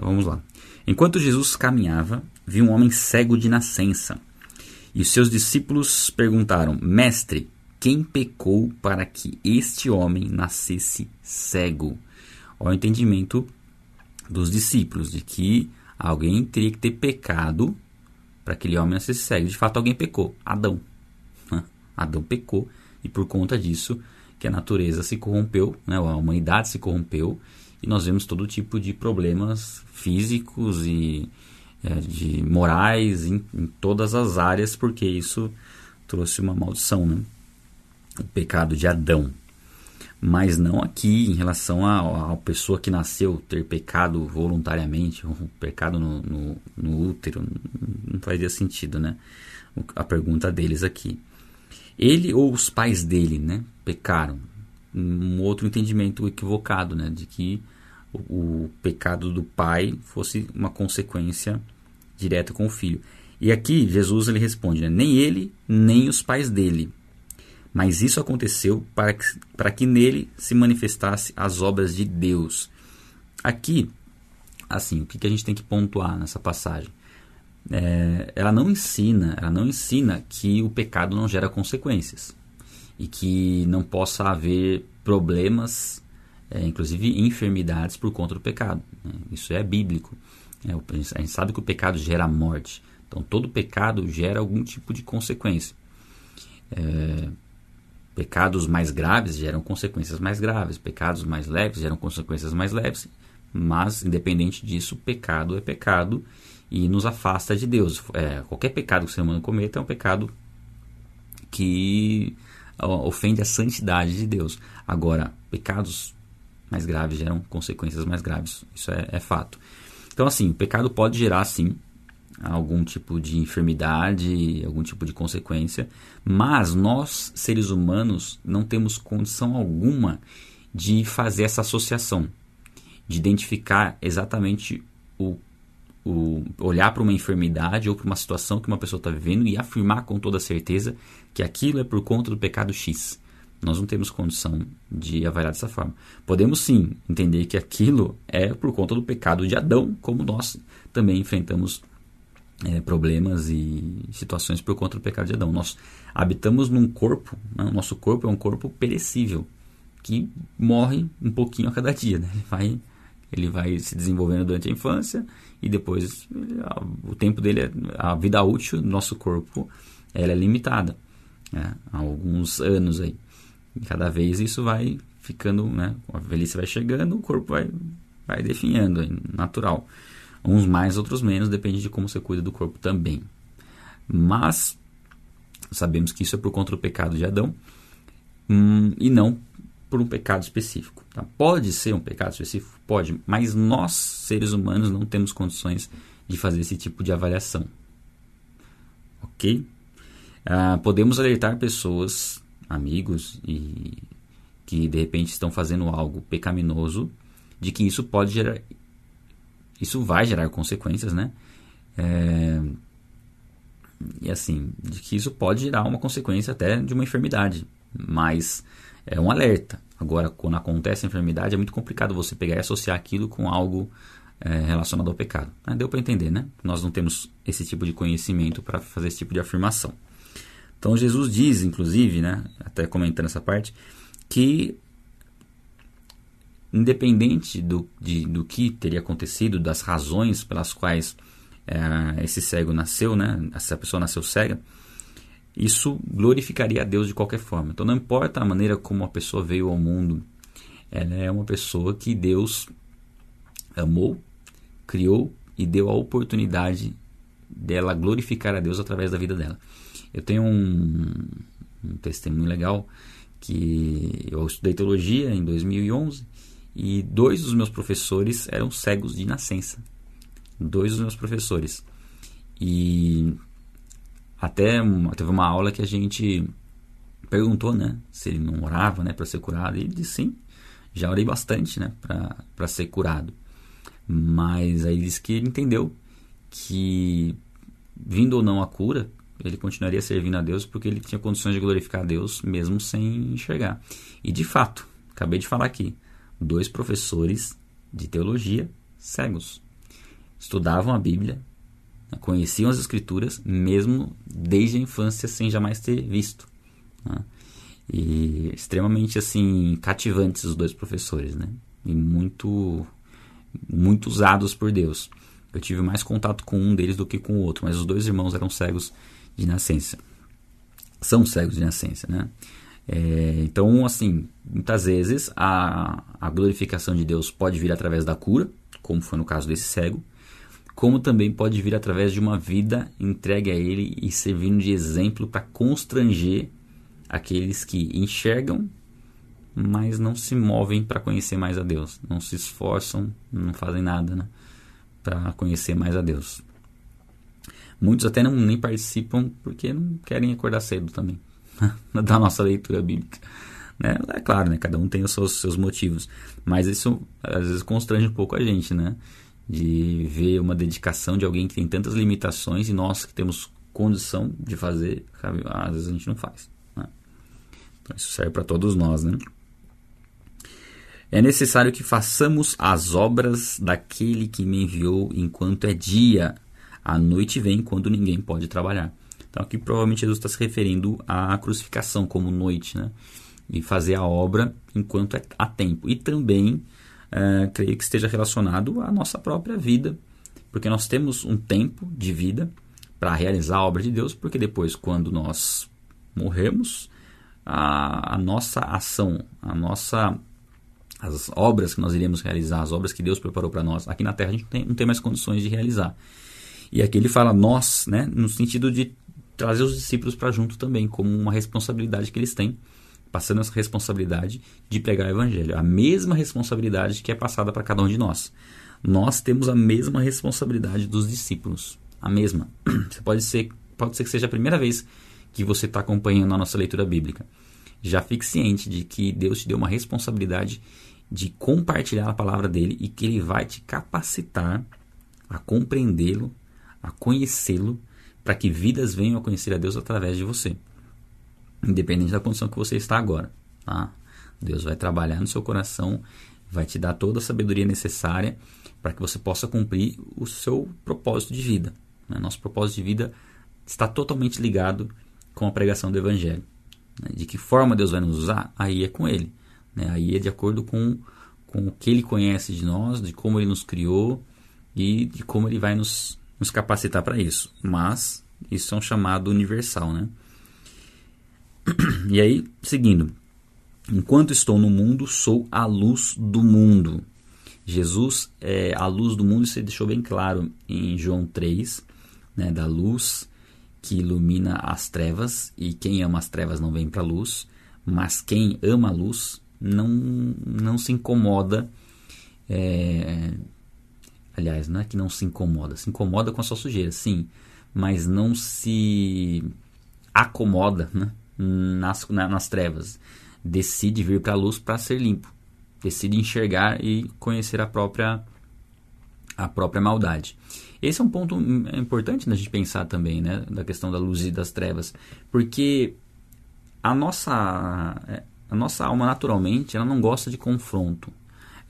Então vamos lá. Enquanto Jesus caminhava, viu um homem cego de nascença. E os seus discípulos perguntaram: Mestre, quem pecou para que este homem nascesse cego? O entendimento dos discípulos de que alguém teria que ter pecado para aquele homem nascesse cego. De fato, alguém pecou. Adão. Adão pecou e por conta disso que a natureza se corrompeu, né, a humanidade se corrompeu e nós vemos todo tipo de problemas físicos e é, de morais em, em, todas as áreas porque isso trouxe uma maldição, né? o pecado de Adão. Mas não aqui em relação à pessoa que nasceu ter pecado voluntariamente, um pecado no, no, no útero, não fazia sentido, né? A pergunta deles aqui. Ele ou os pais dele, né, pecaram. Um outro entendimento equivocado, né, de que o, o pecado do pai fosse uma consequência direta com o filho. E aqui Jesus ele responde, né, nem ele, nem os pais dele. Mas isso aconteceu para que, para que nele se manifestasse as obras de Deus. Aqui, assim, o que, que a gente tem que pontuar nessa passagem? é, ela não ensina, ela não ensina que o pecado não gera consequências e que não possa haver problemas, é, inclusive enfermidades por conta do pecado. Né? Isso é bíblico. É, a gente sabe que o pecado gera morte. Então todo pecado gera algum tipo de consequência. É, pecados mais graves geram consequências mais graves, pecados mais leves geram consequências mais leves, mas independente disso, pecado é pecado e nos afasta de Deus. É, qualquer pecado que o ser humano cometa é um pecado que ofende a santidade de Deus. Agora, pecados mais graves geram consequências mais graves. Isso é, é fato. Então, assim, o pecado pode gerar, sim, algum tipo de enfermidade, algum tipo de consequência, mas nós, seres humanos, não temos condição alguma de fazer essa associação, de identificar exatamente o o olhar para uma enfermidade ou para uma situação que uma pessoa está vivendo e afirmar com toda certeza que aquilo é por conta do pecado X. Nós não temos condição de avaliar dessa forma. Podemos sim entender que aquilo é por conta do pecado de Adão, como nós também enfrentamos é, problemas e situações por conta do pecado de Adão. Nós habitamos num corpo, né? o nosso corpo é um corpo perecível, que morre um pouquinho a cada dia. Né? Ele vai ele vai se desenvolvendo durante a infância e depois o tempo dele, a vida útil do nosso corpo, ela é limitada, né? há alguns anos aí. E cada vez isso vai ficando, né? A velhice vai chegando, o corpo vai, vai definhando, é natural. Uns mais, outros menos, depende de como você cuida do corpo também. Mas sabemos que isso é por conta do pecado de Adão hum, e não por um pecado específico. Tá? Pode ser um pecado específico? Pode, mas nós, seres humanos, não temos condições de fazer esse tipo de avaliação. Ok? Ah, podemos alertar pessoas, amigos, e que de repente estão fazendo algo pecaminoso, de que isso pode gerar. Isso vai gerar consequências, né? É, e assim, de que isso pode gerar uma consequência até de uma enfermidade. Mas é um alerta. Agora, quando acontece a enfermidade, é muito complicado você pegar e associar aquilo com algo é, relacionado ao pecado. Ah, deu para entender, né? Nós não temos esse tipo de conhecimento para fazer esse tipo de afirmação. Então, Jesus diz, inclusive, né, até comentando essa parte, que independente do, de, do que teria acontecido, das razões pelas quais é, esse cego nasceu, né, essa pessoa nasceu cega, isso glorificaria a Deus de qualquer forma. Então não importa a maneira como a pessoa veio ao mundo, ela é uma pessoa que Deus amou, criou e deu a oportunidade dela glorificar a Deus através da vida dela. Eu tenho um, um testemunho legal que eu estudei teologia em 2011 e dois dos meus professores eram cegos de nascença. Dois dos meus professores. E até teve uma aula que a gente perguntou, né, se ele não orava, né, para ser curado. E ele disse sim, já orei bastante, né, para ser curado. Mas aí ele disse que ele entendeu que vindo ou não a cura, ele continuaria servindo a Deus porque ele tinha condições de glorificar a Deus mesmo sem enxergar. E de fato, acabei de falar aqui, dois professores de teologia cegos. estudavam a Bíblia, né, conheciam as Escrituras, mesmo desde a infância, sem jamais ter visto. Né? E extremamente assim cativantes os dois professores, né? E muito muito usados por Deus. Eu tive mais contato com um deles do que com o outro, mas os dois irmãos eram cegos de nascença. São cegos de nascença, né? É, então, assim, muitas vezes a, a glorificação de Deus pode vir através da cura, como foi no caso desse cego, como também pode vir através de uma vida entregue a Ele e servindo de exemplo para constranger aqueles que enxergam, mas não se movem para conhecer mais a Deus, não se esforçam, não fazem nada né, para conhecer mais a Deus. Muitos até não, nem participam porque não querem acordar cedo também, da nossa leitura bíblica. Né? É claro, né? cada um tem os seus, seus motivos, mas isso às vezes constrange um pouco a gente, né? De ver uma dedicação de alguém que tem tantas limitações e nós que temos condição de fazer, às vezes a gente não faz. Né? Então isso serve para todos nós, né? É necessário que façamos as obras daquele que me enviou enquanto é dia. A noite vem quando ninguém pode trabalhar. Então aqui provavelmente Jesus está se referindo à crucificação como noite, né? E fazer a obra enquanto é, há tempo. E também é, creio que esteja relacionado à nossa própria vida, porque nós temos um tempo de vida para realizar a obra de Deus, porque depois, quando nós morremos, a, a nossa ação, a nossa as obras que nós iremos realizar, as obras que Deus preparou para nós, aqui na Terra a gente não tem, não tem mais condições de realizar. E aqui ele fala nós, né, no sentido de trazer os discípulos para junto também, como uma responsabilidade que eles têm, passando essa responsabilidade de pregar o evangelho. A mesma responsabilidade que é passada para cada um de nós. Nós temos a mesma responsabilidade dos discípulos. A mesma. Você pode ser, pode ser que seja a primeira vez que você está acompanhando a nossa leitura bíblica. Já fique ciente de que Deus te deu uma responsabilidade de compartilhar a palavra dele e que ele vai te capacitar a compreendê-lo, a conhecê-lo para que vidas venham a conhecer a Deus através de você, independente da condição que você está agora. Tá? Deus vai trabalhar no seu coração, vai te dar toda a sabedoria necessária para que você possa cumprir o seu propósito de vida. Né? Nosso propósito de vida está totalmente ligado com a pregação do Evangelho. Né? De que forma Deus vai nos usar? Aí é com Ele. Né? Aí é de acordo com, com o que Ele conhece de nós, de como Ele nos criou e de como Ele vai nos nos capacitar para isso. Mas isso é um chamado universal, né? E aí, seguindo. Enquanto estou no mundo, sou a luz do mundo. Jesus é a luz do mundo, isso deixou bem claro em João 3, né, da luz que ilumina as trevas, e quem ama as trevas não vem para a luz, mas quem ama a luz não, não se incomoda é, Aliás, não é que não se incomoda, se incomoda com a sua sujeira, sim, mas não se acomoda né, nas, na, nas trevas. Decide vir para a luz para ser limpo. Decide enxergar e conhecer a própria, a própria maldade. Esse é um ponto importante da gente pensar também, né, da questão da luz e das trevas, porque a nossa, a nossa alma naturalmente ela não gosta de confronto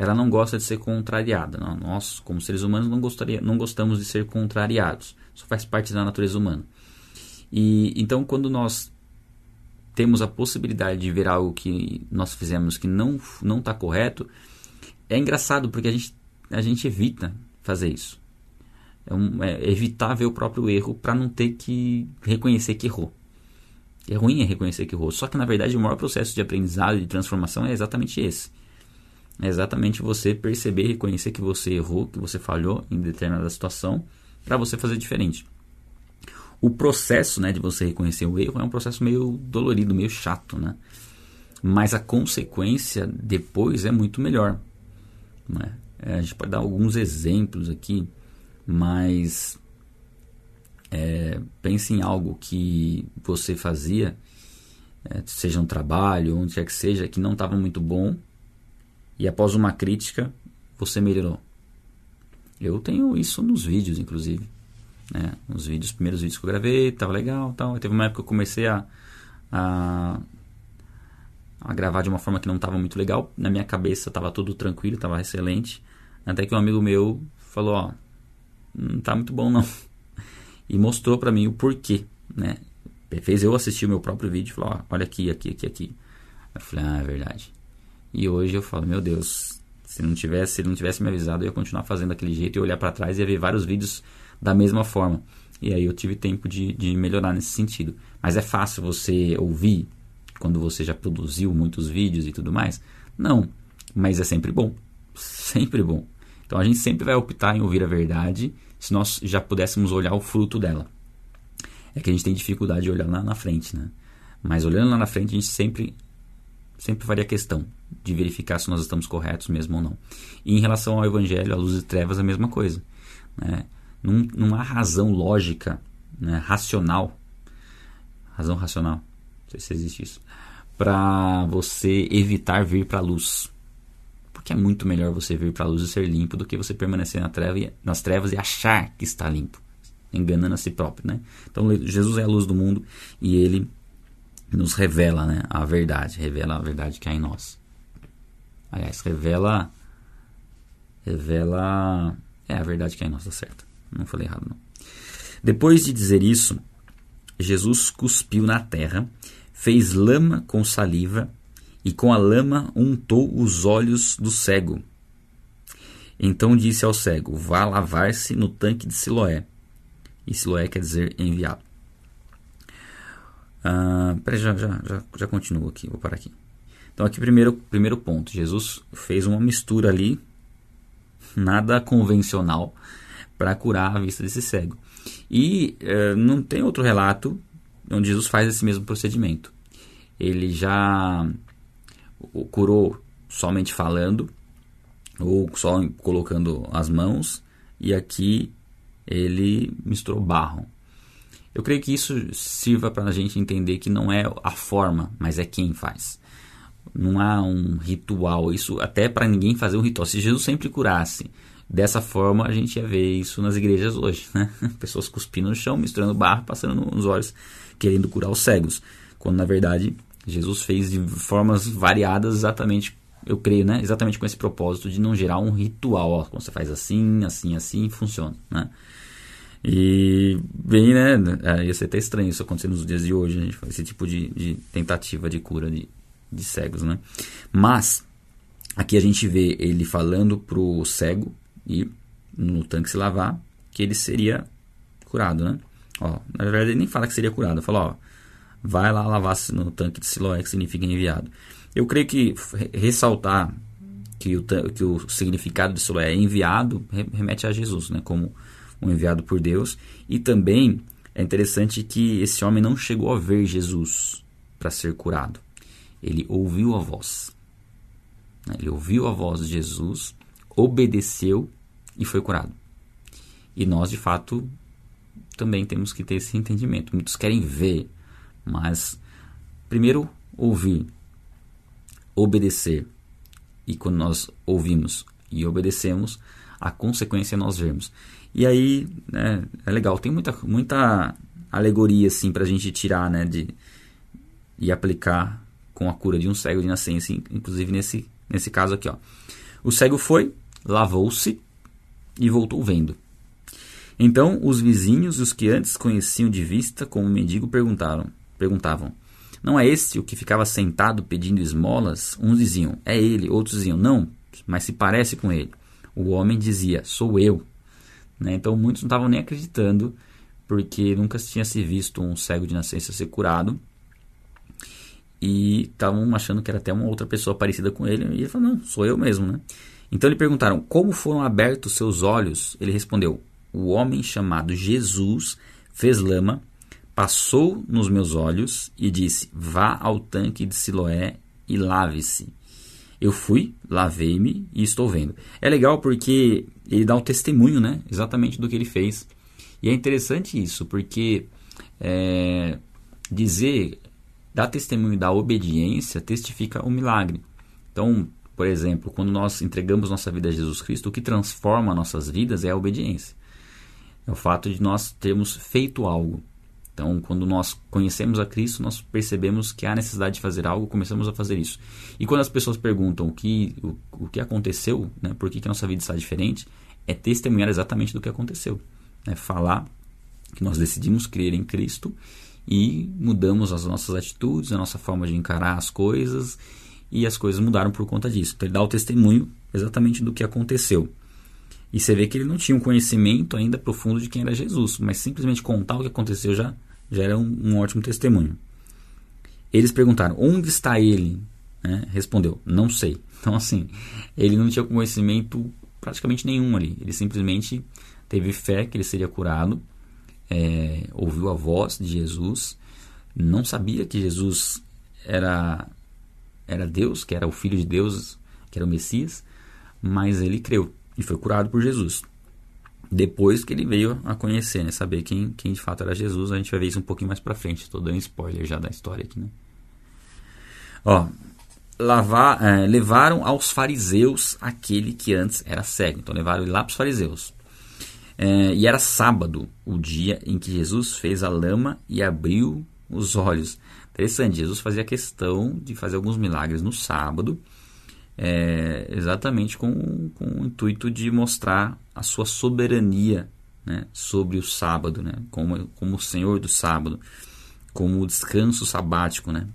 ela não gosta de ser contrariada. Nós, como seres humanos, não, gostaria, não gostamos de ser contrariados. Isso faz parte da natureza humana. E então, quando nós temos a possibilidade de ver algo que nós fizemos que não não está correto, é engraçado porque a gente a gente evita fazer isso. É, um, é evitar ver o próprio erro para não ter que reconhecer que errou. É ruim é reconhecer que errou. Só que na verdade o maior processo de aprendizado e de transformação é exatamente esse é exatamente você perceber e reconhecer que você errou, que você falhou em determinada situação, para você fazer diferente. O processo né, de você reconhecer o erro é um processo meio dolorido, meio chato, né? Mas a consequência depois é muito melhor. Né? É, a gente pode dar alguns exemplos aqui, mas é, pense em algo que você fazia, é, seja um trabalho, onde quer que seja, que não estava muito bom, e após uma crítica você melhorou. Eu tenho isso nos vídeos, inclusive. Né? Nos vídeos, primeiros vídeos que eu gravei, tava legal tal. teve uma época que eu comecei a, a, a gravar de uma forma que não estava muito legal. Na minha cabeça estava tudo tranquilo, estava excelente. Até que um amigo meu falou, ó, não tá muito bom não. E mostrou para mim o porquê, né? Fez eu assistir o meu próprio vídeo falou, ó, olha aqui, aqui, aqui, aqui. Eu falei, ah, é verdade. E hoje eu falo, meu Deus, se não tivesse, se não tivesse me avisado, eu ia continuar fazendo daquele jeito e olhar para trás e ver vários vídeos da mesma forma. E aí eu tive tempo de, de melhorar nesse sentido. Mas é fácil você ouvir quando você já produziu muitos vídeos e tudo mais? Não, mas é sempre bom. Sempre bom. Então a gente sempre vai optar em ouvir a verdade se nós já pudéssemos olhar o fruto dela. É que a gente tem dificuldade de olhar lá na frente, né? Mas olhando lá na frente, a gente sempre sempre faria questão de verificar se nós estamos corretos mesmo ou não. E em relação ao Evangelho, a luz e trevas, a mesma coisa. Né? Não, há razão lógica, né? racional, razão racional, não sei se existe isso, para você evitar vir para a luz. Porque é muito melhor você vir para a luz e ser limpo do que você permanecer na treva, nas trevas e achar que está limpo, enganando a si próprio. Né? Então, Jesus é a luz do mundo e ele nos revela né, a verdade, revela a verdade que há em nós. Aliás, revela. Revela. É a verdade que há em nós, tá certo. Não falei errado, não. Depois de dizer isso, Jesus cuspiu na terra, fez lama com saliva e com a lama untou os olhos do cego. Então disse ao cego: Vá lavar-se no tanque de Siloé. E Siloé quer dizer enviado. Ah, peraí, já, já, já, já continuo aqui, vou parar aqui. Então, aqui, primeiro, primeiro ponto: Jesus fez uma mistura ali, nada convencional, para curar a vista desse cego. E uh, não tem outro relato onde Jesus faz esse mesmo procedimento. Ele já curou somente falando, ou só colocando as mãos, e aqui ele misturou barro. Eu creio que isso sirva para a gente entender que não é a forma, mas é quem faz. Não há um ritual, isso até para ninguém fazer um ritual. Se Jesus sempre curasse dessa forma, a gente ia ver isso nas igrejas hoje, né? Pessoas cuspindo no chão, misturando barro, passando nos olhos, querendo curar os cegos. Quando na verdade Jesus fez de formas variadas exatamente, eu creio, né? Exatamente com esse propósito de não gerar um ritual. Ó, quando você faz assim, assim, assim, funciona, né? E bem, né? É, ia ser até estranho isso acontecer nos dias de hoje, né? esse tipo de, de tentativa de cura de, de cegos, né? Mas aqui a gente vê ele falando pro cego e no tanque se lavar que ele seria curado, né? Ó, na verdade ele nem fala que seria curado, fala, ó, vai lá lavar-se no tanque de Siloé, que significa enviado. Eu creio que ressaltar que o, que o significado de Siloé é enviado remete a Jesus, né? Como um enviado por Deus. E também é interessante que esse homem não chegou a ver Jesus para ser curado. Ele ouviu a voz. Né? Ele ouviu a voz de Jesus, obedeceu e foi curado. E nós, de fato, também temos que ter esse entendimento. Muitos querem ver, mas primeiro ouvir, obedecer. E quando nós ouvimos e obedecemos, a consequência é nós vermos. E aí, né, é legal, tem muita, muita alegoria assim para a gente tirar, né, de e aplicar com a cura de um cego de nascença, inclusive nesse nesse caso aqui, ó. O cego foi, lavou-se e voltou vendo. Então os vizinhos os que antes conheciam de vista como mendigo perguntaram, perguntavam: Não é este o que ficava sentado pedindo esmolas? Uns diziam: É ele, outros diziam: Não, mas se parece com ele. O homem dizia: Sou eu. Né? Então muitos não estavam nem acreditando, porque nunca tinha se visto um cego de nascença ser curado. E estavam achando que era até uma outra pessoa parecida com ele. E ele falou: Não, sou eu mesmo. Né? Então lhe perguntaram: Como foram abertos seus olhos? Ele respondeu: O homem chamado Jesus fez lama, passou nos meus olhos e disse: Vá ao tanque de Siloé e lave-se. Eu fui, lavei-me e estou vendo. É legal porque ele dá um testemunho, né? Exatamente do que ele fez. E é interessante isso, porque é, dizer, dar testemunho da obediência testifica o milagre. Então, por exemplo, quando nós entregamos nossa vida a Jesus Cristo, o que transforma nossas vidas é a obediência. É o fato de nós termos feito algo. Então, quando nós conhecemos a Cristo, nós percebemos que há necessidade de fazer algo, começamos a fazer isso. E quando as pessoas perguntam o que, o, o que aconteceu, né, por que, que a nossa vida está diferente, é testemunhar exatamente do que aconteceu. É falar que nós decidimos crer em Cristo e mudamos as nossas atitudes, a nossa forma de encarar as coisas e as coisas mudaram por conta disso. Então ele dá o testemunho exatamente do que aconteceu. E você vê que ele não tinha um conhecimento ainda profundo de quem era Jesus, mas simplesmente contar o que aconteceu já, já era um, um ótimo testemunho. Eles perguntaram: onde está ele? Né? Respondeu: não sei. Então, assim, ele não tinha conhecimento praticamente nenhum ali. Ele simplesmente teve fé que ele seria curado, é, ouviu a voz de Jesus, não sabia que Jesus era, era Deus, que era o Filho de Deus, que era o Messias, mas ele creu e foi curado por Jesus. Depois que ele veio a conhecer, né, saber quem, quem de fato era Jesus, a gente vai ver isso um pouquinho mais pra frente. Estou dando spoiler já da história aqui, né? Ó, lavar, é, levaram aos fariseus aquele que antes era cego. Então levaram ele lá para os fariseus. É, e era sábado, o dia em que Jesus fez a lama e abriu os olhos. Interessante, Jesus fazia questão de fazer alguns milagres no sábado, é, exatamente com, com o intuito de mostrar a sua soberania né, sobre o sábado, né, como, como o Senhor do sábado, como o descanso sabático. Né.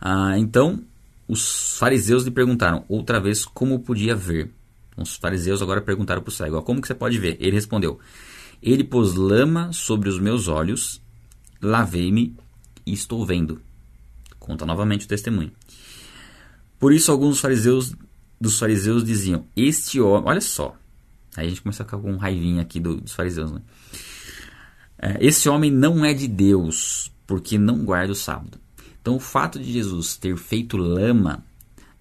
Ah, então, os fariseus lhe perguntaram outra vez como podia ver. Os fariseus agora perguntaram para o cego: Como que você pode ver? Ele respondeu: Ele pôs lama sobre os meus olhos, lavei-me e estou vendo. Conta novamente o testemunho. Por isso, alguns fariseus dos fariseus diziam: Este homem, olha só. Aí a gente começa a ficar com raivinha aqui do, dos fariseus, né? É, esse homem não é de Deus, porque não guarda o sábado. Então, o fato de Jesus ter feito lama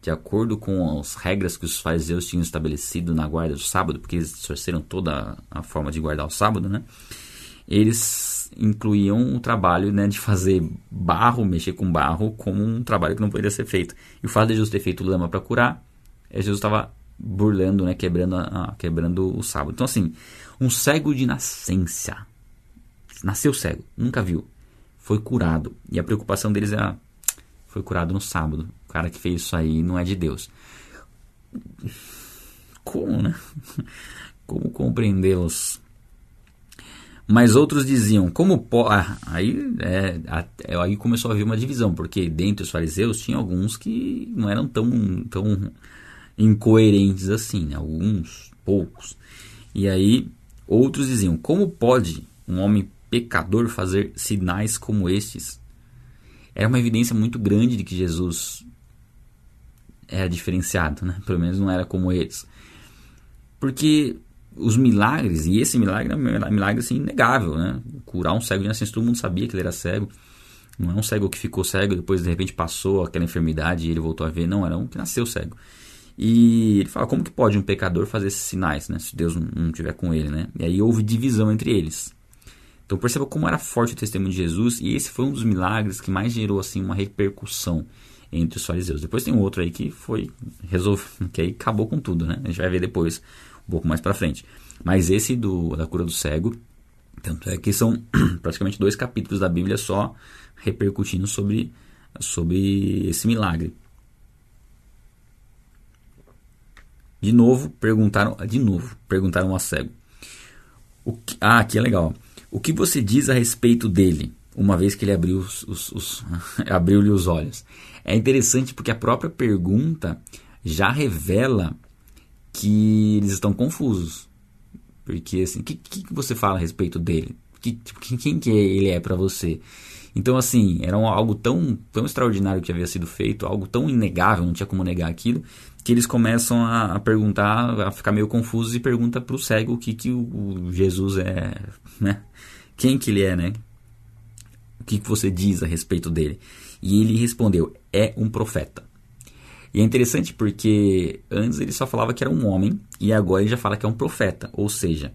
de acordo com as regras que os fariseus tinham estabelecido na guarda do sábado, porque eles distorceram toda a forma de guardar o sábado, né? Eles incluíam o trabalho né, de fazer barro, mexer com barro, como um trabalho que não poderia ser feito. E o fato de Jesus ter feito lama para curar, é Jesus estava burlando, né, quebrando, a, quebrando o sábado. Então, assim, um cego de nascença, nasceu cego, nunca viu, foi curado. E a preocupação deles ah, foi curado no sábado. O cara que fez isso aí não é de Deus. Como, né? Como compreendê-los? Mas outros diziam, como pode. Ah, aí, é, é, aí começou a haver uma divisão, porque dentre os fariseus tinha alguns que não eram tão, tão incoerentes assim, né? alguns, poucos. E aí outros diziam, como pode um homem pecador fazer sinais como estes? Era uma evidência muito grande de que Jesus era diferenciado, né? Pelo menos não era como eles. Porque os milagres, e esse milagre é um milagre assim, inegável, né? Curar um cego de nascença, todo mundo sabia que ele era cego. Não é um cego que ficou cego, depois de repente passou aquela enfermidade e ele voltou a ver. Não, era um que nasceu cego. E ele fala, como que pode um pecador fazer esses sinais, né? Se Deus não estiver com ele, né? E aí houve divisão entre eles. Então perceba como era forte o testemunho de Jesus e esse foi um dos milagres que mais gerou assim uma repercussão entre os fariseus. Depois tem um outro aí que foi resolve, que aí acabou com tudo, né? A gente vai ver depois, um pouco mais para frente. Mas esse do da cura do cego, tanto é que são praticamente dois capítulos da Bíblia só repercutindo sobre sobre esse milagre. De novo, perguntaram, de novo, perguntaram ao cego. Que, ah, aqui é legal. O que você diz a respeito dele, uma vez que ele abriu os, os, os abriu-lhe os olhos? É interessante porque a própria pergunta já revela que eles estão confusos. Porque assim, o que, que você fala a respeito dele? Que, tipo, quem que ele é para você? Então, assim, era algo tão, tão extraordinário que havia sido feito, algo tão inegável, não tinha como negar aquilo, que eles começam a, a perguntar, a ficar meio confusos e pergunta para o cego o que, que o, o, Jesus é, né? Quem que ele é, né? O que, que você diz a respeito dele? E ele respondeu: é um profeta. E é interessante porque antes ele só falava que era um homem e agora ele já fala que é um profeta. Ou seja,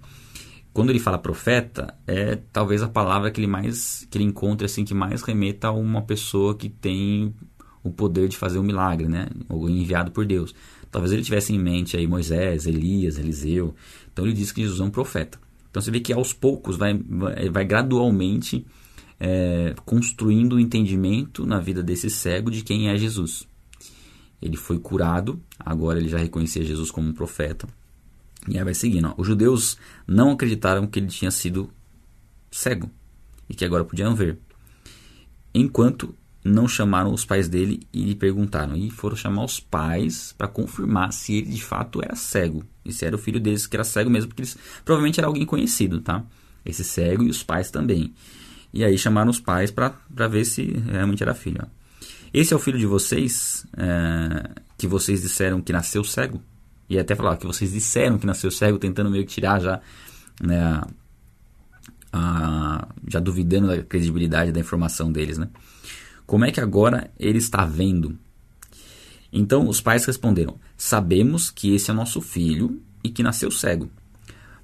quando ele fala profeta, é talvez a palavra que ele mais que ele encontre assim que mais remeta a uma pessoa que tem o poder de fazer um milagre, né? Ou enviado por Deus. Talvez ele tivesse em mente aí Moisés, Elias, Eliseu. Então ele diz que Jesus é um profeta. Então você vê que aos poucos vai, vai, vai gradualmente é, construindo o um entendimento na vida desse cego de quem é Jesus. Ele foi curado, agora ele já reconhecia Jesus como um profeta. E aí vai seguindo. Ó. Os judeus não acreditaram que ele tinha sido cego e que agora podiam ver. Enquanto não chamaram os pais dele e lhe perguntaram. E foram chamar os pais para confirmar se ele de fato era cego. E se era o filho deles que era cego mesmo, porque eles, provavelmente era alguém conhecido, tá? Esse cego e os pais também. E aí chamaram os pais para ver se realmente era filho. Ó. Esse é o filho de vocês, é, que vocês disseram que nasceu cego? E até falar que vocês disseram que nasceu cego, tentando meio que tirar já, né, a, já duvidando da credibilidade da informação deles, né? Como é que agora ele está vendo? Então os pais responderam: Sabemos que esse é nosso filho e que nasceu cego,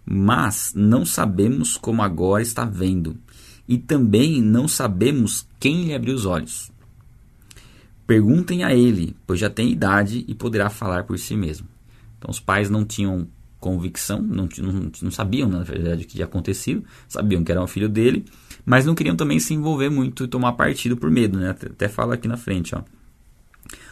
mas não sabemos como agora está vendo, e também não sabemos quem lhe abriu os olhos. Perguntem a ele, pois já tem idade e poderá falar por si mesmo. Então os pais não tinham convicção, não, não, não sabiam na verdade o que tinha acontecido, sabiam que era o filho dele, mas não queriam também se envolver muito e tomar partido por medo, né? Até fala aqui na frente, ó.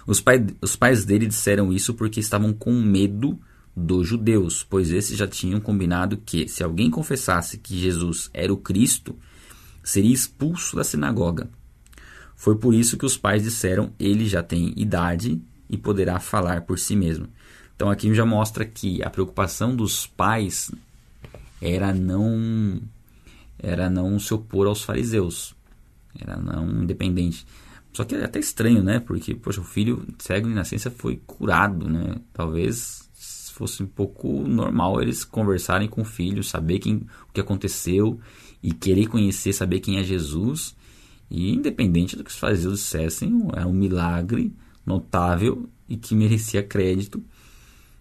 Os, pai, os pais dele disseram isso porque estavam com medo dos judeus, pois esses já tinham combinado que, se alguém confessasse que Jesus era o Cristo, seria expulso da sinagoga. Foi por isso que os pais disseram: ele já tem idade e poderá falar por si mesmo. Então aqui já mostra que a preocupação dos pais era não era não se opor aos fariseus, era não independente. Só que é até estranho, né? Porque, poxa, o filho cego de nascença foi curado, né? Talvez fosse um pouco normal eles conversarem com o filho, saber quem, o que aconteceu e querer conhecer, saber quem é Jesus. E independente do que os fariseus dissessem, era um milagre notável e que merecia crédito.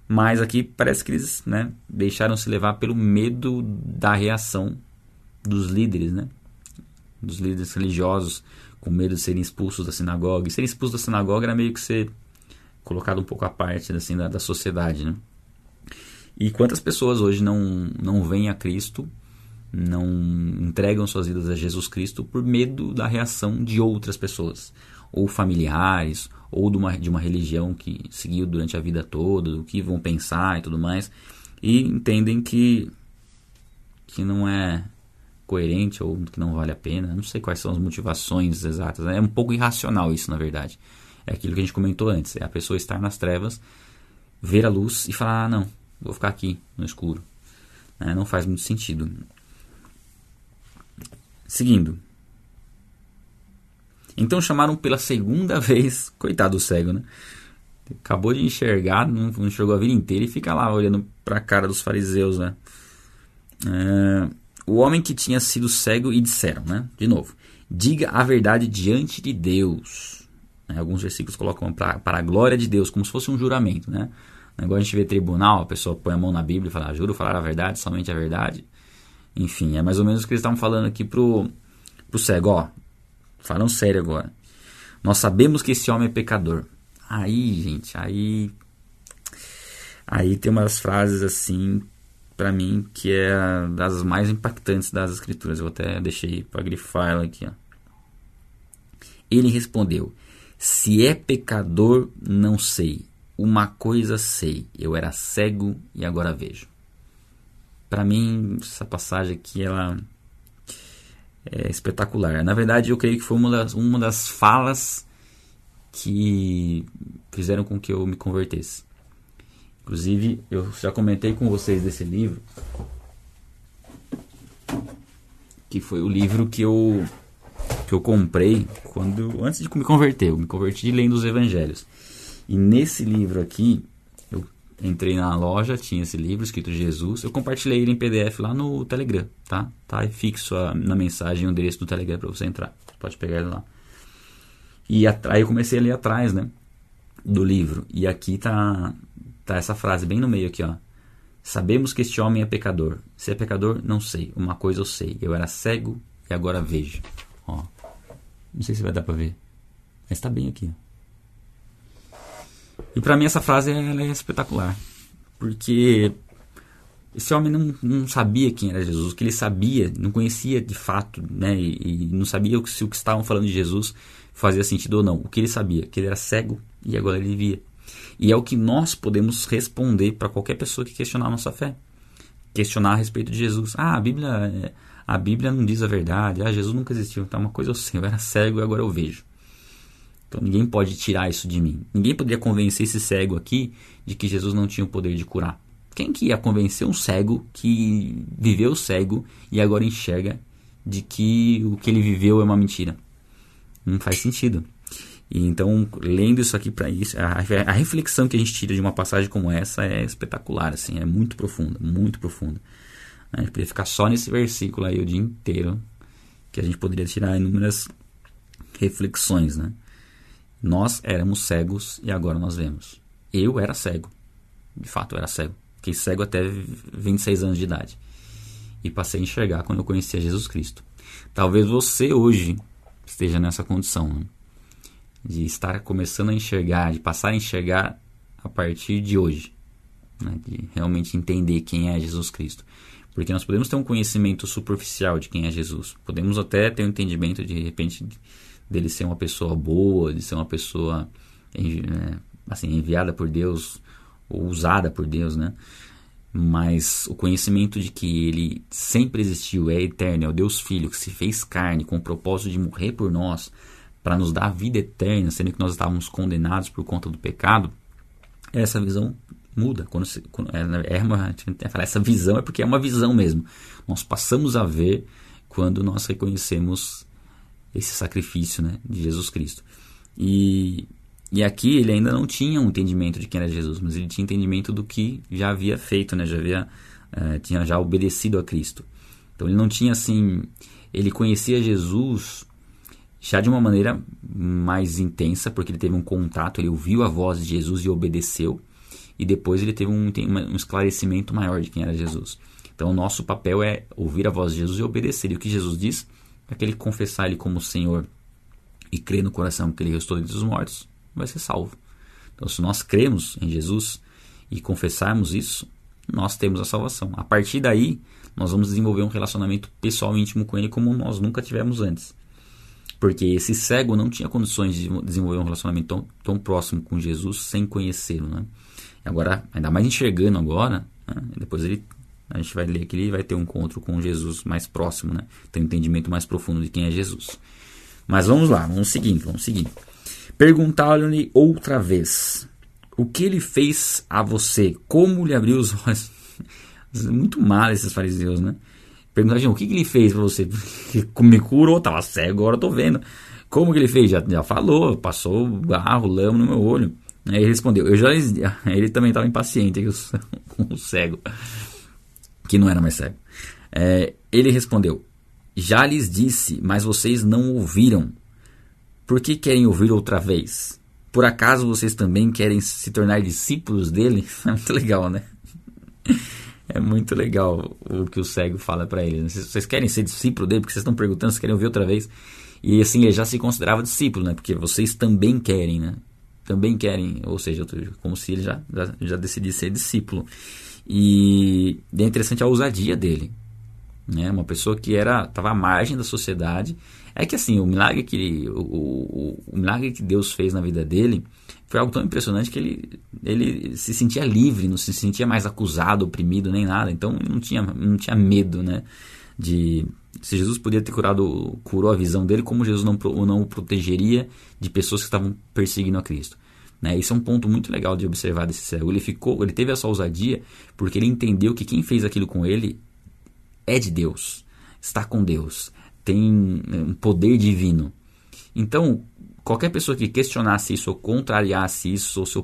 Mas aqui parece que eles né, deixaram se levar pelo medo da reação dos líderes, né? Dos líderes religiosos, com medo de serem expulsos da sinagoga. E ser expulso da sinagoga era meio que ser colocado um pouco à parte assim, da, da sociedade, né? E quantas pessoas hoje não, não vêm a Cristo, não entregam suas vidas a Jesus Cristo por medo da reação de outras pessoas, ou familiares, ou de uma, de uma religião que seguiu durante a vida toda, do que vão pensar e tudo mais, e entendem que, que não é coerente ou que não vale a pena. Não sei quais são as motivações exatas. Né? É um pouco irracional isso, na verdade. É aquilo que a gente comentou antes. É a pessoa estar nas trevas, ver a luz e falar: ah, não, vou ficar aqui no escuro. É, não faz muito sentido. Seguindo. Então chamaram pela segunda vez, coitado do cego, né? Acabou de enxergar, não enxergou a vida inteira e fica lá olhando para a cara dos fariseus, né? É, o homem que tinha sido cego e disseram, né? De novo, diga a verdade diante de Deus. Né? Alguns versículos colocam para a glória de Deus, como se fosse um juramento, né? Agora a gente vê tribunal, a pessoa põe a mão na Bíblia e fala, ah, juro falar a verdade, somente a verdade. Enfim, é mais ou menos o que eles estavam falando aqui pro, pro cego, ó. Falando sério agora. Nós sabemos que esse homem é pecador. Aí, gente, aí. Aí tem umas frases assim para mim, que é das mais impactantes das escrituras. Eu até deixei para grifar ela aqui. Ó. Ele respondeu: Se é pecador, não sei. Uma coisa sei: eu era cego e agora vejo. Para mim, essa passagem aqui ela é espetacular. Na verdade, eu creio que foi uma das, uma das falas que fizeram com que eu me convertesse. Inclusive, eu já comentei com vocês desse livro, que foi o livro que eu que eu comprei quando antes de me converter, eu me converti lendo os evangelhos. E nesse livro aqui, entrei na loja, tinha esse livro escrito Jesus, eu compartilhei ele em PDF lá no Telegram, tá? Tá aí fixo a, na mensagem o endereço do Telegram para você entrar. Pode pegar ele lá. E aí eu comecei a ler atrás, né, do livro. E aqui tá Tá essa frase bem no meio aqui, ó. Sabemos que este homem é pecador. Se é pecador, não sei. Uma coisa eu sei. Eu era cego e agora vejo. Ó. Não sei se vai dar para ver. Mas está bem aqui. E para mim essa frase ela é espetacular. Porque esse homem não, não sabia quem era Jesus. O que ele sabia, não conhecia de fato, né? E, e não sabia se o que estavam falando de Jesus fazia sentido ou não. O que ele sabia, que ele era cego e agora ele via. E é o que nós podemos responder para qualquer pessoa que questionar a nossa fé. Questionar a respeito de Jesus. Ah, a Bíblia, a Bíblia não diz a verdade. Ah, Jesus nunca existiu. Tá, uma coisa eu sei, eu era cego e agora eu vejo. Então ninguém pode tirar isso de mim. Ninguém poderia convencer esse cego aqui de que Jesus não tinha o poder de curar. Quem que ia convencer um cego que viveu cego e agora enxerga de que o que ele viveu é uma mentira? Não faz sentido. E então, lendo isso aqui para isso, a, a, reflexão que a gente tira de uma passagem como essa é espetacular, assim, é muito profunda, muito profunda. A gente poderia ficar só nesse versículo aí o dia inteiro, que a gente poderia tirar inúmeras reflexões, né? Nós éramos cegos e agora nós vemos. Eu era cego. De fato, eu era cego. Fiquei cego até 26 anos de idade. E passei a enxergar quando eu conhecia Jesus Cristo. Talvez você hoje esteja nessa condição. Né? De estar começando a enxergar, de passar a enxergar a partir de hoje. Né? De realmente entender quem é Jesus Cristo. Porque nós podemos ter um conhecimento superficial de quem é Jesus. Podemos até ter um entendimento de, de repente dele ser uma pessoa boa, de ser uma pessoa é, assim enviada por Deus ou usada por Deus, né? Mas o conhecimento de que ele sempre existiu, é eterno, é o Deus Filho que se fez carne com o propósito de morrer por nós para nos dar vida eterna, sendo que nós estávamos condenados por conta do pecado, essa visão muda. Quando, se, quando é, é uma, essa visão é porque é uma visão mesmo. Nós passamos a ver quando nós reconhecemos esse sacrifício né, de Jesus Cristo. E, e aqui ele ainda não tinha um entendimento de quem era Jesus, mas ele tinha entendimento do que já havia feito, né, já havia uh, tinha já obedecido a Cristo. Então ele não tinha assim, ele conhecia Jesus já de uma maneira mais intensa, porque ele teve um contato, ele ouviu a voz de Jesus e obedeceu, e depois ele teve um, um esclarecimento maior de quem era Jesus. Então o nosso papel é ouvir a voz de Jesus e obedecer. E o que Jesus diz? Aquele que confessar ele como Senhor e crer no coração que ele restou entre os mortos, vai ser salvo. Então, se nós cremos em Jesus e confessarmos isso, nós temos a salvação. A partir daí, nós vamos desenvolver um relacionamento pessoal íntimo com ele como nós nunca tivemos antes. Porque esse cego não tinha condições de desenvolver um relacionamento tão, tão próximo com Jesus sem conhecê-lo. Né? Agora, ainda mais enxergando agora, né? depois ele a gente vai ler que ele vai ter um encontro com Jesus mais próximo, né? Tem um entendimento mais profundo de quem é Jesus. Mas vamos lá, vamos seguindo, vamos seguindo. Perguntaram-lhe outra vez: O que ele fez a você? Como lhe abriu os olhos? Muito mal esses fariseus, né? Perguntaram: O que, ele fez para você? Me curou, tava cego, agora tô vendo. Como que ele fez? Já, já falou, passou barro, lama no meu olho. Aí ele respondeu: Eu já. Ele também estava impaciente, com o cego que não era mais cego. É, ele respondeu: Já lhes disse, mas vocês não ouviram. Por que querem ouvir outra vez? Por acaso vocês também querem se tornar discípulos dele? É muito legal, né? É muito legal o que o cego fala para ele. Né? Vocês querem ser discípulo dele porque vocês estão perguntando se querem ouvir outra vez. E assim, ele já se considerava discípulo, né? Porque vocês também querem, né? Também querem, ou seja, como se ele já, já, já decidisse ser discípulo. E é interessante a ousadia dele. Né? Uma pessoa que era estava à margem da sociedade. É que assim, o milagre que, o, o, o, milagre que Deus fez na vida dele foi algo tão impressionante que ele, ele se sentia livre, não se sentia mais acusado, oprimido, nem nada. Então não tinha, não tinha medo, né? De, se Jesus podia ter curado, curou a visão dele, como Jesus não, não o protegeria de pessoas que estavam perseguindo a Cristo. Né? Isso é um ponto muito legal de observar desse cego. Ele ficou, ele teve essa ousadia porque ele entendeu que quem fez aquilo com ele é de Deus, está com Deus, tem né, um poder divino. Então, qualquer pessoa que questionasse isso ou contrariasse isso ou se,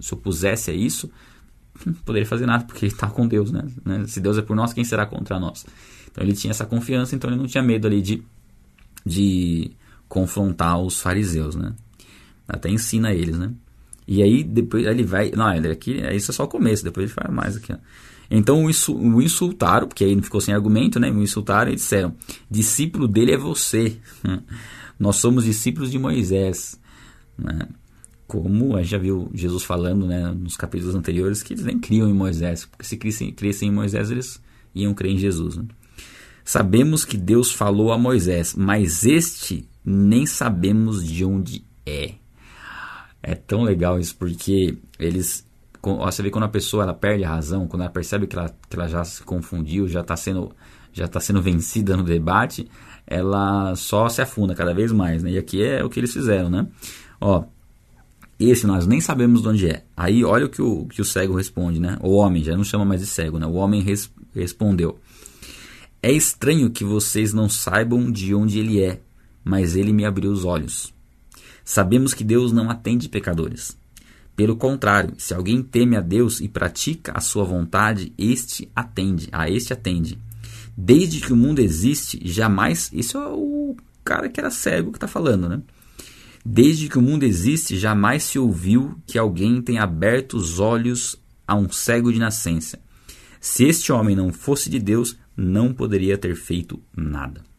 se opusesse a isso, não poderia fazer nada porque ele está com Deus, né? né? Se Deus é por nós, quem será contra nós? Então ele tinha essa confiança, então ele não tinha medo ali de, de confrontar os fariseus, né? Até ensina eles, né? E aí depois ele vai. Não, ele aqui, isso é só o começo, depois ele faz mais aqui. Ó. Então o insultaram, porque aí não ficou sem argumento, né? O insultaram e disseram: discípulo dele é você. Nós somos discípulos de Moisés. Né? Como a gente já viu Jesus falando né, nos capítulos anteriores, que eles nem criam em Moisés, porque se crescem, crescem em Moisés, eles iam crer em Jesus. Né? Sabemos que Deus falou a Moisés, mas este nem sabemos de onde é. É tão legal isso, porque eles. Você vê quando a pessoa ela perde a razão, quando ela percebe que ela, que ela já se confundiu, já está sendo, já tá sendo vencida no debate, ela só se afunda cada vez mais. Né? E aqui é o que eles fizeram. Né? Ó, esse nós nem sabemos de onde é. Aí olha o que o, que o cego responde, né? O homem, já não chama mais de cego, né? O homem res, respondeu: É estranho que vocês não saibam de onde ele é, mas ele me abriu os olhos. Sabemos que Deus não atende pecadores. Pelo contrário, se alguém teme a Deus e pratica a sua vontade, este atende, a este atende. Desde que o mundo existe, jamais. Isso é o cara que era cego que está falando, né? Desde que o mundo existe, jamais se ouviu que alguém tenha aberto os olhos a um cego de nascença. Se este homem não fosse de Deus, não poderia ter feito nada.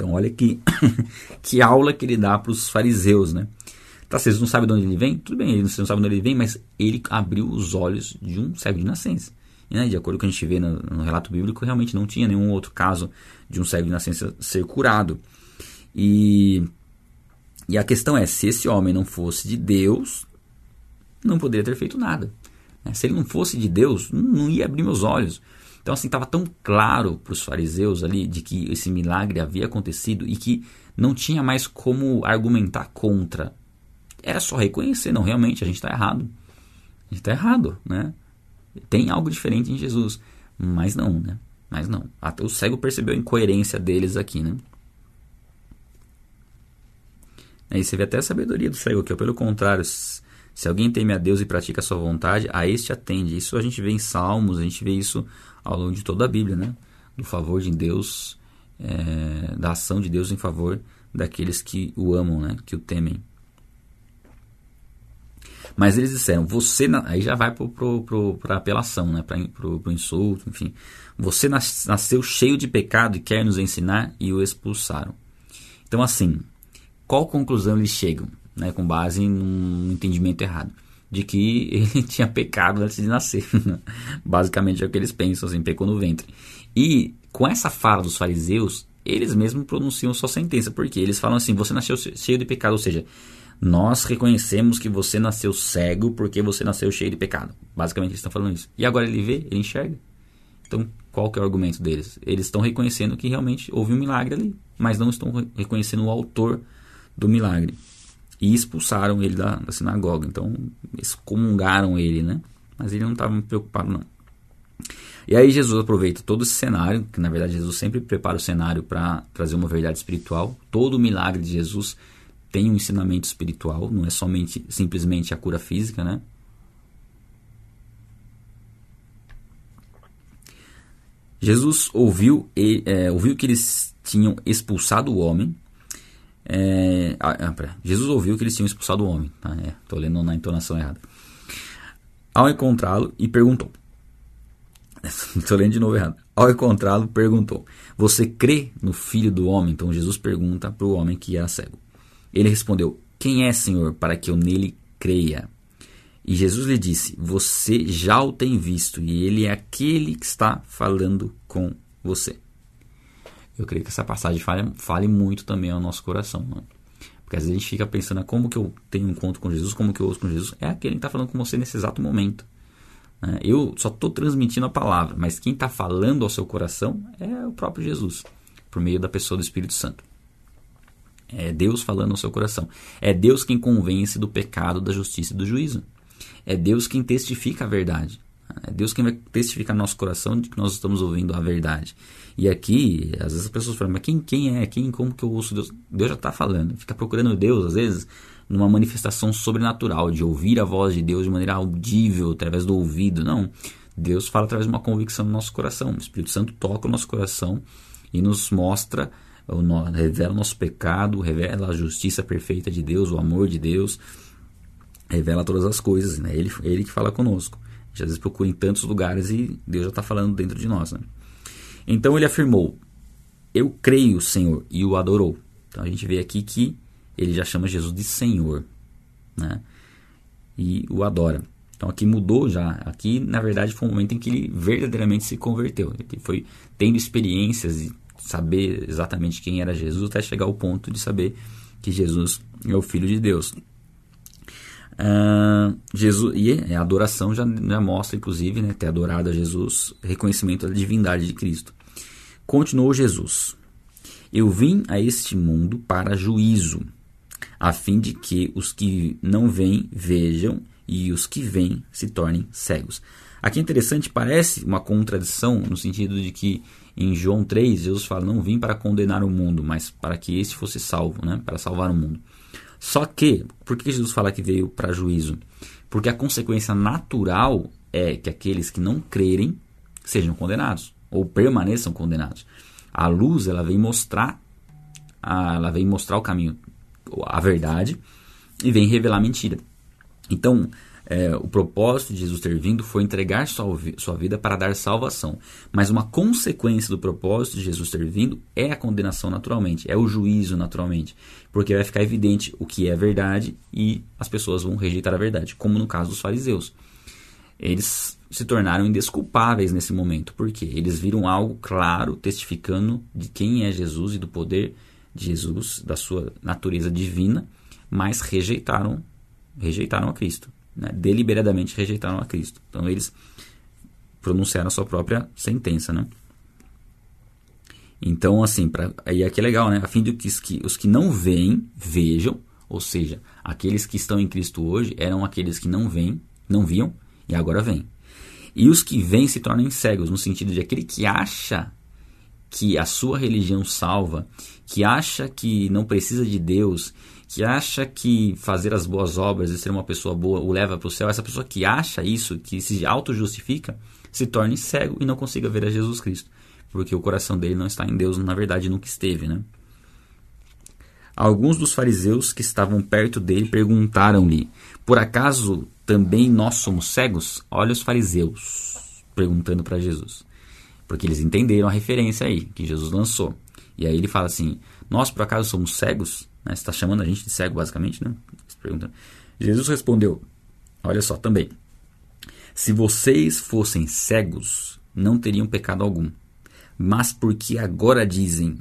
Então, olha que, que aula que ele dá para os fariseus, né? Tá, vocês não sabem de onde ele vem? Tudo bem, vocês não sabem de onde ele vem, mas ele abriu os olhos de um cego de nascença. E, né, de acordo com o que a gente vê no, no, relato bíblico, realmente não tinha nenhum outro caso de um cego de nascença ser curado. E e a questão é: se esse homem não fosse de Deus, não poderia ter feito nada. Né? Se ele não fosse de Deus, não ia abrir meus olhos. Então, assim, estava tão claro para os fariseus ali de que esse milagre havia acontecido e que não tinha mais como argumentar contra. Era só reconhecer, não, realmente, a gente está errado. A gente está errado, né? Tem algo diferente em Jesus. Mas não, né? Mas não. Até o cego percebeu a incoerência deles aqui, né? Aí você vê até a sabedoria do cego aqui, pelo contrário, se alguém teme a Deus e pratica a sua vontade, a este atende. Isso a gente vê em Salmos, a gente vê isso ao longo de toda a Bíblia, né? Do favor de Deus, é, da ação de Deus em favor daqueles que o amam, né? Que o temem. Mas eles disseram, você. Aí já vai para a apelação, né? para o insulto, enfim. Você nasceu cheio de pecado e quer nos ensinar, e o expulsaram. Então, assim, qual conclusão eles chegam, né, com base num entendimento errado? De que ele tinha pecado antes de nascer. Basicamente é o que eles pensam, assim, pecou no ventre. E com essa fala dos fariseus, eles mesmos pronunciam sua sentença, porque eles falam assim: você nasceu cheio de pecado, ou seja, nós reconhecemos que você nasceu cego porque você nasceu cheio de pecado. Basicamente eles estão falando isso. E agora ele vê, ele enxerga. Então, qual que é o argumento deles? Eles estão reconhecendo que realmente houve um milagre ali, mas não estão reconhecendo o autor do milagre. E expulsaram ele da, da sinagoga. Então, excomungaram ele, né? Mas ele não estava preocupado, não. E aí Jesus aproveita todo esse cenário, que na verdade Jesus sempre prepara o cenário para trazer uma verdade espiritual. Todo o milagre de Jesus tem um ensinamento espiritual, não é somente simplesmente a cura física, né? Jesus ouviu, é, ouviu que eles tinham expulsado o homem é, ah, ah Jesus ouviu que eles tinham expulsado o homem. Tá? É, lendo na entonação errada. Ao encontrá-lo e perguntou. Estou lendo de novo errado. Ao encontrá-lo, perguntou: Você crê no filho do homem? Então Jesus pergunta para o homem que era cego. Ele respondeu: Quem é, Senhor, para que eu nele creia? E Jesus lhe disse: Você já o tem visto, e ele é aquele que está falando com você. Eu creio que essa passagem fale, fale muito também ao nosso coração. Né? Porque às vezes a gente fica pensando, como que eu tenho um encontro com Jesus, como que eu ouço com Jesus? É aquele que está falando com você nesse exato momento. Né? Eu só estou transmitindo a palavra, mas quem está falando ao seu coração é o próprio Jesus, por meio da pessoa do Espírito Santo. É Deus falando ao seu coração. É Deus quem convence do pecado, da justiça e do juízo. É Deus quem testifica a verdade. É Deus quem vai testificar no nosso coração de que nós estamos ouvindo a verdade. E aqui, às vezes as pessoas falam, mas quem, quem é? Quem, como que eu ouço Deus? Deus já está falando. Fica procurando Deus, às vezes, numa manifestação sobrenatural, de ouvir a voz de Deus de maneira audível, através do ouvido. Não. Deus fala através de uma convicção no nosso coração. O Espírito Santo toca o nosso coração e nos mostra, revela o nosso pecado, revela a justiça perfeita de Deus, o amor de Deus, revela todas as coisas. Né? Ele, ele que fala conosco. A gente às vezes procura em tantos lugares e Deus já está falando dentro de nós. Né? Então ele afirmou: Eu creio, Senhor, e o adorou. Então a gente vê aqui que ele já chama Jesus de Senhor, né? E o adora. Então aqui mudou já. Aqui, na verdade, foi um momento em que ele verdadeiramente se converteu. Ele foi tendo experiências e saber exatamente quem era Jesus até chegar ao ponto de saber que Jesus é o Filho de Deus. Uh, Jesus e a adoração já, já mostra, inclusive, né, ter adorado a Jesus, reconhecimento da divindade de Cristo. Continuou Jesus: Eu vim a este mundo para juízo, a fim de que os que não vêm vejam e os que vêm se tornem cegos. Aqui é interessante, parece uma contradição no sentido de que em João 3 Jesus fala: Não vim para condenar o mundo, mas para que este fosse salvo, né, para salvar o mundo. Só que, por que Jesus fala que veio para juízo? Porque a consequência natural é que aqueles que não crerem sejam condenados ou permaneçam condenados. A luz ela vem mostrar, a, ela vem mostrar o caminho, a verdade e vem revelar a mentira. Então, é, o propósito de Jesus ter vindo foi entregar sua, sua vida para dar salvação. Mas uma consequência do propósito de Jesus ter vindo é a condenação naturalmente, é o juízo naturalmente. Porque vai ficar evidente o que é verdade e as pessoas vão rejeitar a verdade, como no caso dos fariseus. Eles se tornaram indesculpáveis nesse momento, porque eles viram algo claro testificando de quem é Jesus e do poder de Jesus, da sua natureza divina, mas rejeitaram rejeitaram a Cristo né, deliberadamente rejeitaram a Cristo. Então eles pronunciaram a sua própria sentença, né? Então, assim, pra, aí aqui é legal, né? A fim de que os, que os que não veem, vejam, ou seja, aqueles que estão em Cristo hoje eram aqueles que não veem, não viam e agora vêm. E os que vêm se tornem cegos, no sentido de aquele que acha que a sua religião salva, que acha que não precisa de Deus, que acha que fazer as boas obras e ser uma pessoa boa o leva para o céu, essa pessoa que acha isso, que se auto-justifica, se torne cego e não consiga ver a Jesus Cristo. Porque o coração dele não está em Deus, na verdade nunca esteve. Né? Alguns dos fariseus que estavam perto dele perguntaram-lhe: Por acaso também nós somos cegos? Olha os fariseus perguntando para Jesus. Porque eles entenderam a referência aí que Jesus lançou. E aí ele fala assim: Nós por acaso somos cegos? Né? Você está chamando a gente de cego, basicamente, né? Jesus respondeu: Olha só, também. Se vocês fossem cegos, não teriam pecado algum. Mas porque agora dizem,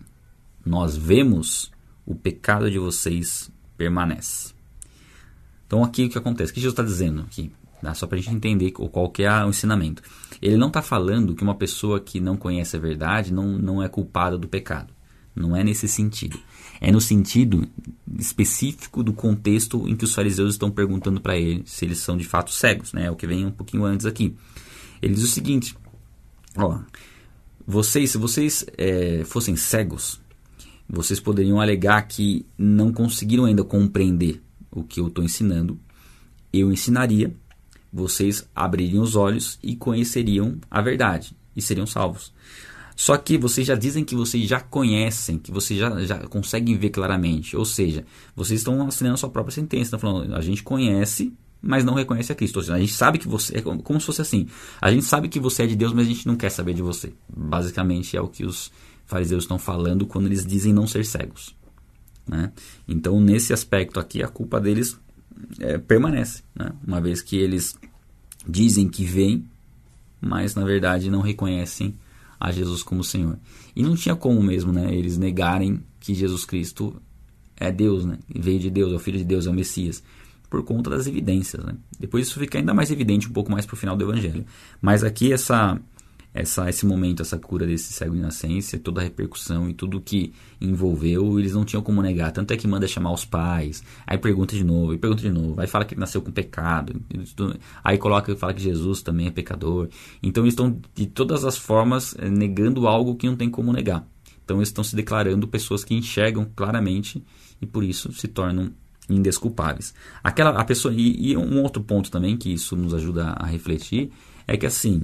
nós vemos, o pecado de vocês permanece. Então aqui o que acontece? O que Jesus está dizendo aqui? Só para a gente entender qual que é o ensinamento. Ele não está falando que uma pessoa que não conhece a verdade não, não é culpada do pecado. Não é nesse sentido. É no sentido específico do contexto em que os fariseus estão perguntando para ele se eles são de fato cegos, né? É o que vem um pouquinho antes aqui. Ele diz o seguinte: ó, vocês, se vocês é, fossem cegos, vocês poderiam alegar que não conseguiram ainda compreender o que eu estou ensinando. Eu ensinaria, vocês abririam os olhos e conheceriam a verdade e seriam salvos. Só que vocês já dizem que vocês já conhecem, que vocês já, já conseguem ver claramente. Ou seja, vocês estão assinando a sua própria sentença. Estão falando, a gente conhece, mas não reconhece a Cristo. A gente sabe que você. É como se fosse assim. A gente sabe que você é de Deus, mas a gente não quer saber de você. Basicamente é o que os fariseus estão falando quando eles dizem não ser cegos. Né? Então, nesse aspecto aqui, a culpa deles é, permanece. Né? Uma vez que eles dizem que veem, mas na verdade não reconhecem a Jesus como Senhor. E não tinha como mesmo, né, eles negarem que Jesus Cristo é Deus, né, veio de Deus, é o Filho de Deus, é o Messias, por conta das evidências. Né. Depois isso fica ainda mais evidente um pouco mais para o final do Evangelho. Mas aqui essa essa, esse momento, essa cura desse cego de nascença, toda a repercussão e tudo que envolveu, eles não tinham como negar. Tanto é que manda chamar os pais, aí pergunta de novo, e pergunta de novo, aí fala que ele nasceu com pecado, aí coloca fala que Jesus também é pecador. Então eles estão de todas as formas eh, negando algo que não tem como negar. Então eles estão se declarando pessoas que enxergam claramente e por isso se tornam indesculpáveis. Aquela a pessoa e, e um outro ponto também que isso nos ajuda a refletir é que assim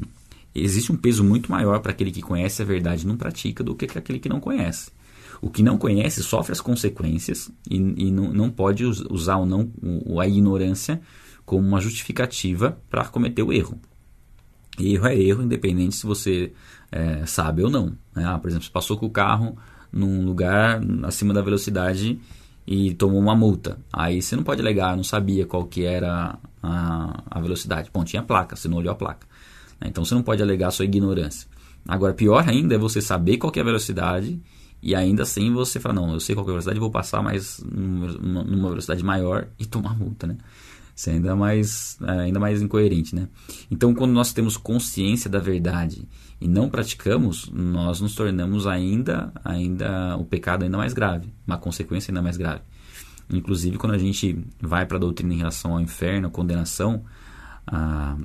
existe um peso muito maior para aquele que conhece a verdade e não pratica do que aquele que não conhece. O que não conhece sofre as consequências e, e não, não, pode usar ou não a ignorância como uma justificativa para cometer o erro. Erro é erro, independente se você é, sabe ou não. Né? Ah, por exemplo, você passou com o carro num lugar acima da velocidade e tomou uma multa. Aí você não pode alegar, não sabia qual que era a, a velocidade. Bom, tinha placa, você não olhou a placa. Né? Então você não pode alegar sua ignorância. Agora, pior ainda é você saber qual é a velocidade e ainda assim você fala, não, eu sei qual é a velocidade, vou passar mais numa velocidade maior e tomar multa, né? Isso é ainda mais, é, ainda mais incoerente, né? Então, quando nós temos consciência da verdade e não praticamos, nós nos tornamos ainda, ainda o pecado ainda mais grave, uma consequência ainda mais grave. Inclusive, quando a gente vai para a doutrina em relação ao inferno, condenação, a,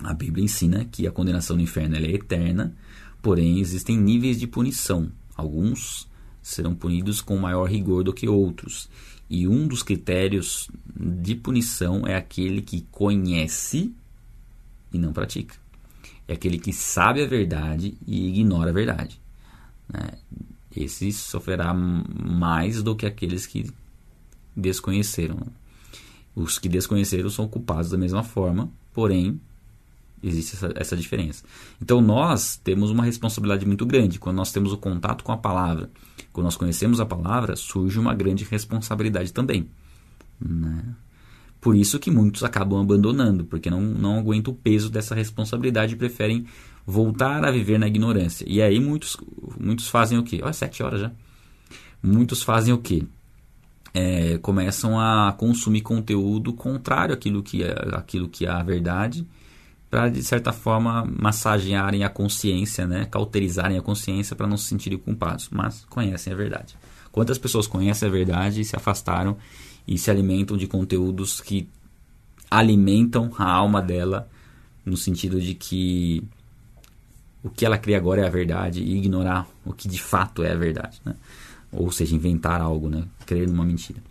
a Bíblia ensina que a condenação no inferno é eterna, porém existem níveis de punição. Alguns serão punidos com maior rigor do que outros. E um dos critérios de punição é aquele que conhece e não pratica. É aquele que sabe a verdade e ignora a verdade. Né? Esse sofrerá mais do que aqueles que desconheceram. Os que desconheceram são culpados da mesma forma, porém existe essa, essa, diferença. Então nós temos uma responsabilidade muito grande. Quando nós temos o contato com a palavra, quando nós conhecemos a palavra, surge uma grande responsabilidade também. Né? Por isso que muitos acabam abandonando, porque não, não aguentam o peso dessa responsabilidade e preferem voltar a viver na ignorância. E aí muitos, muitos fazem o quê? Olha, sete horas já. Muitos fazem o quê? É, começam a consumir conteúdo contrário àquilo que é, àquilo que é a verdade para de certa forma massagearem a consciência, né, cauterizarem a consciência para não se sentirem culpados, mas conhecem a verdade. Quantas pessoas conhecem a verdade e se afastaram e se alimentam de conteúdos que alimentam a alma dela no sentido de que o que ela crê agora é a verdade e ignorar o que de fato é a verdade, né? Ou seja, inventar algo, né? Crer numa mentira.